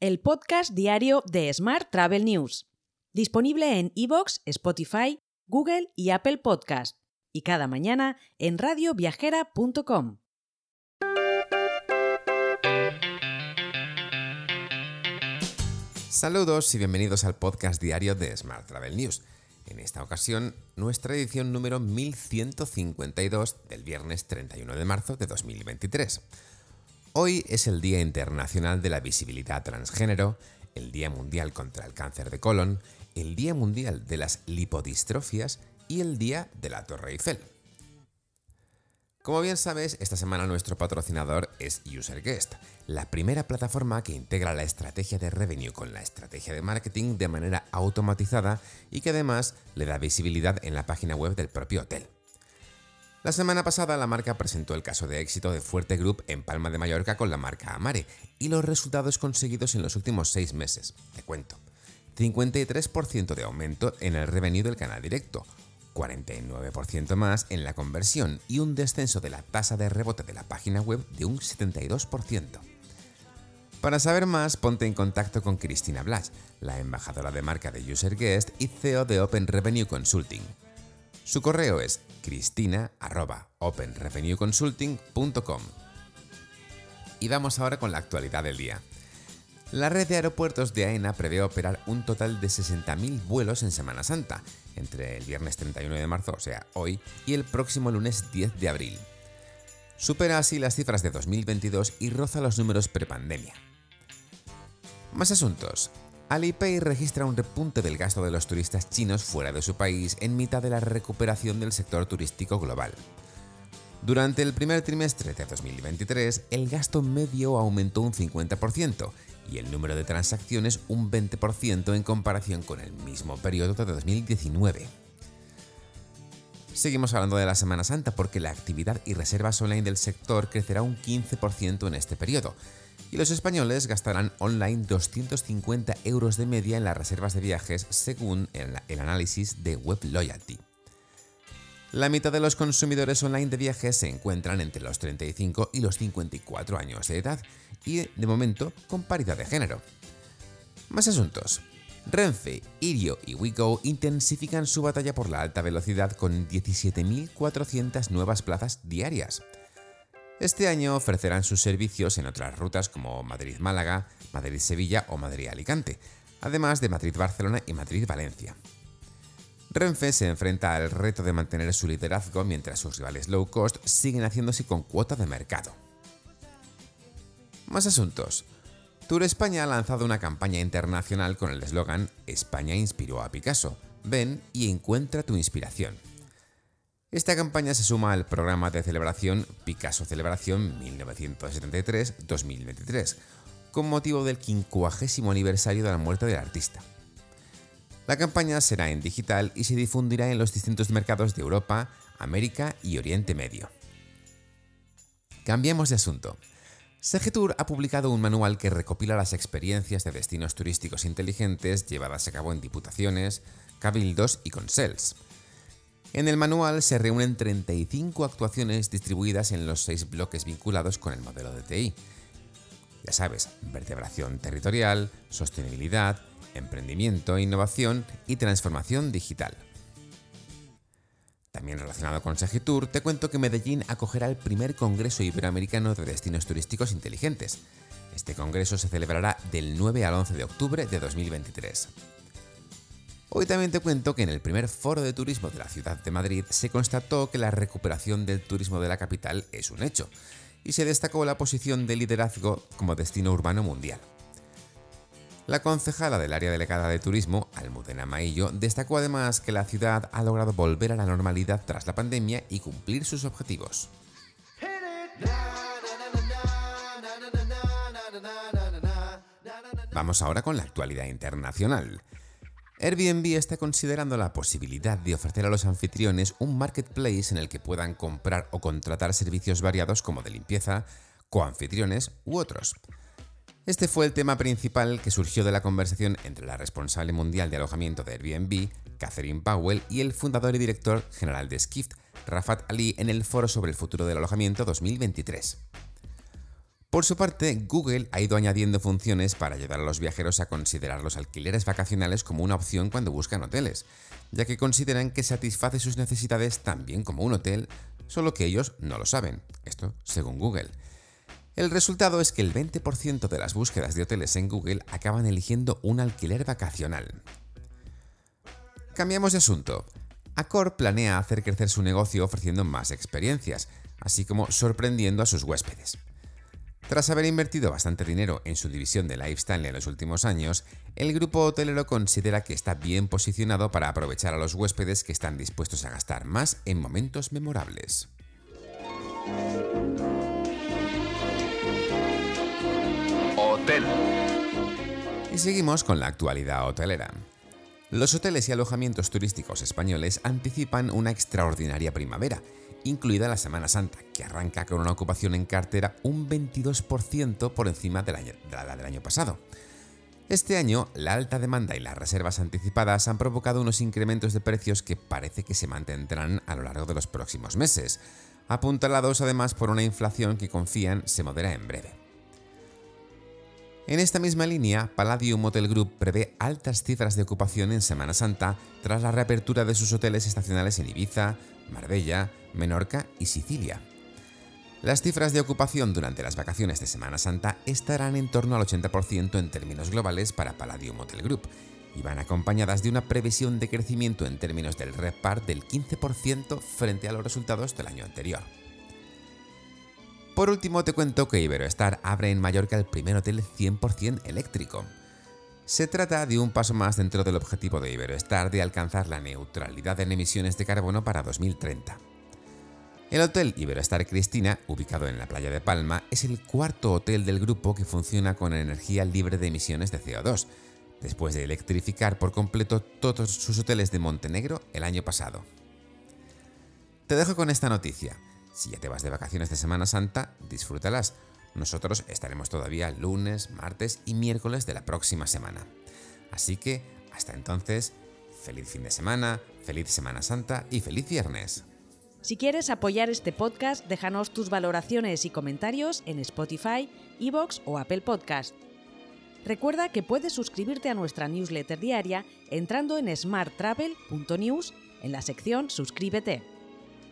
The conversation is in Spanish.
el podcast diario de Smart Travel News, disponible en iVoox, Spotify, Google y Apple Podcast, y cada mañana en radioviajera.com. Saludos y bienvenidos al podcast diario de Smart Travel News. En esta ocasión, nuestra edición número 1152 del viernes 31 de marzo de 2023. Hoy es el Día Internacional de la Visibilidad Transgénero, el Día Mundial contra el Cáncer de Colon, el Día Mundial de las Lipodistrofias y el Día de la Torre Eiffel. Como bien sabes, esta semana nuestro patrocinador es UserGuest, la primera plataforma que integra la estrategia de revenue con la estrategia de marketing de manera automatizada y que además le da visibilidad en la página web del propio hotel. La semana pasada la marca presentó el caso de éxito de Fuerte Group en Palma de Mallorca con la marca Amare y los resultados conseguidos en los últimos seis meses. Te cuento. 53% de aumento en el revenue del canal directo, 49% más en la conversión y un descenso de la tasa de rebote de la página web de un 72%. Para saber más, ponte en contacto con Cristina Blas, la embajadora de marca de UserGuest y CEO de Open Revenue Consulting. Su correo es cristina.openrevenueconsulting.com. Y vamos ahora con la actualidad del día. La red de aeropuertos de AENA prevé operar un total de 60.000 vuelos en Semana Santa, entre el viernes 31 de marzo, o sea, hoy, y el próximo lunes 10 de abril. Supera así las cifras de 2022 y roza los números prepandemia. Más asuntos. Alipay registra un repunte del gasto de los turistas chinos fuera de su país en mitad de la recuperación del sector turístico global. Durante el primer trimestre de 2023, el gasto medio aumentó un 50% y el número de transacciones un 20% en comparación con el mismo periodo de 2019. Seguimos hablando de la Semana Santa porque la actividad y reservas online del sector crecerá un 15% en este periodo, y los españoles gastarán online 250 euros de media en las reservas de viajes según el, análisis de Web Loyalty. La mitad de los consumidores online de viajes se encuentran entre los 35 y los 54 años de edad y, de momento, con paridad de género. Más asuntos. Renfe, Irio y WeGo intensifican su batalla por la alta velocidad con 17.400 nuevas plazas diarias. Este año ofrecerán sus servicios en otras rutas como Madrid-Málaga, Madrid-Sevilla o Madrid-Alicante, además de Madrid-Barcelona y Madrid-Valencia. Renfe se enfrenta al reto de mantener su liderazgo mientras sus rivales low cost siguen haciéndose con cuota de mercado. Más asuntos. Tour España ha lanzado una campaña internacional con el eslogan España inspiró a Picasso. Ven y encuentra tu inspiración. Esta campaña se suma al programa de celebración Picasso Celebración 1973-2023, con motivo del 50 aniversario de la muerte del artista. La campaña será en digital y se difundirá en los distintos mercados de Europa, América y Oriente Medio. Cambiemos de asunto. Segetur ha publicado un manual que recopila las experiencias de destinos turísticos inteligentes llevadas a cabo en diputaciones, cabildos y consels. En el manual se reúnen 35 actuaciones distribuidas en los seis bloques vinculados con el modelo de TI. Ya sabes, vertebración territorial, sostenibilidad, emprendimiento, innovación y transformación digital. También relacionado con Sagitur, te cuento que Medellín acogerá el primer Congreso Iberoamericano de Destinos Turísticos Inteligentes. Este congreso se celebrará del 9 al 11 de octubre de 2023. Hoy también te cuento que en el primer foro de turismo de la ciudad de Madrid se constató que la recuperación del turismo de la capital es un hecho, y se destacó la posición de liderazgo como destino urbano mundial. La concejala del área delegada de turismo, Almudena Maillo, destacó además que la ciudad ha logrado volver a la normalidad tras la pandemia y cumplir sus objetivos. Vamos ahora con la actualidad internacional. Airbnb está considerando la posibilidad de ofrecer a los anfitriones un marketplace en el que puedan comprar o contratar servicios variados como de limpieza, coanfitriones u otros. Este fue el tema principal que surgió de la conversación entre la responsable mundial de alojamiento de Airbnb, Catherine Powell, y el fundador y director general de Skift, Rafat Ali, en el foro sobre el futuro del alojamiento 2023. Por su parte, Google ha ido añadiendo funciones para ayudar a los viajeros a considerar los alquileres vacacionales como una opción cuando buscan hoteles, ya que consideran que satisface sus necesidades tan bien como un hotel, solo que ellos no lo saben. Esto según Google. El resultado es que el 20% de las búsquedas de hoteles en Google acaban eligiendo un alquiler vacacional. Cambiamos de asunto. Accor planea hacer crecer su negocio ofreciendo más experiencias, así como sorprendiendo a sus huéspedes. Tras haber invertido bastante dinero en su división de lifestyle en los últimos años, el grupo hotelero considera que está bien posicionado para aprovechar a los huéspedes que están dispuestos a gastar más en momentos memorables. Hotel. Y seguimos con la actualidad hotelera. Los hoteles y alojamientos turísticos españoles anticipan una extraordinaria primavera incluida la Semana Santa, que arranca con una ocupación en cartera un 22% por encima de la, del año pasado. Este año, la alta demanda y las reservas anticipadas han provocado unos incrementos de precios que parece que se mantendrán a lo largo de los próximos meses, apuntalados además por una inflación que confían se modera en breve. En esta misma línea, Palladium Hotel Group prevé altas cifras de ocupación en Semana Santa tras la reapertura de sus hoteles estacionales en Ibiza, Marbella, Menorca y Sicilia. Las cifras de ocupación durante las vacaciones de Semana Santa estarán en torno al 80% en términos globales para Palladium Hotel Group y van acompañadas de una previsión de crecimiento en términos del RevPAR del 15% frente a los resultados del año anterior. Por último, te cuento que Iberoestar abre en Mallorca el primer hotel 100% eléctrico. Se trata de un paso más dentro del objetivo de Iberoestar de alcanzar la neutralidad en emisiones de carbono para 2030. El Hotel Iberoestar Cristina, ubicado en la playa de Palma, es el cuarto hotel del grupo que funciona con energía libre de emisiones de CO2, después de electrificar por completo todos sus hoteles de Montenegro el año pasado. Te dejo con esta noticia. Si ya te vas de vacaciones de Semana Santa, disfrútalas. Nosotros estaremos todavía lunes, martes y miércoles de la próxima semana. Así que, hasta entonces, feliz fin de semana, feliz Semana Santa y feliz viernes. Si quieres apoyar este podcast, déjanos tus valoraciones y comentarios en Spotify, Evox o Apple Podcast. Recuerda que puedes suscribirte a nuestra newsletter diaria entrando en smarttravel.news en la sección Suscríbete.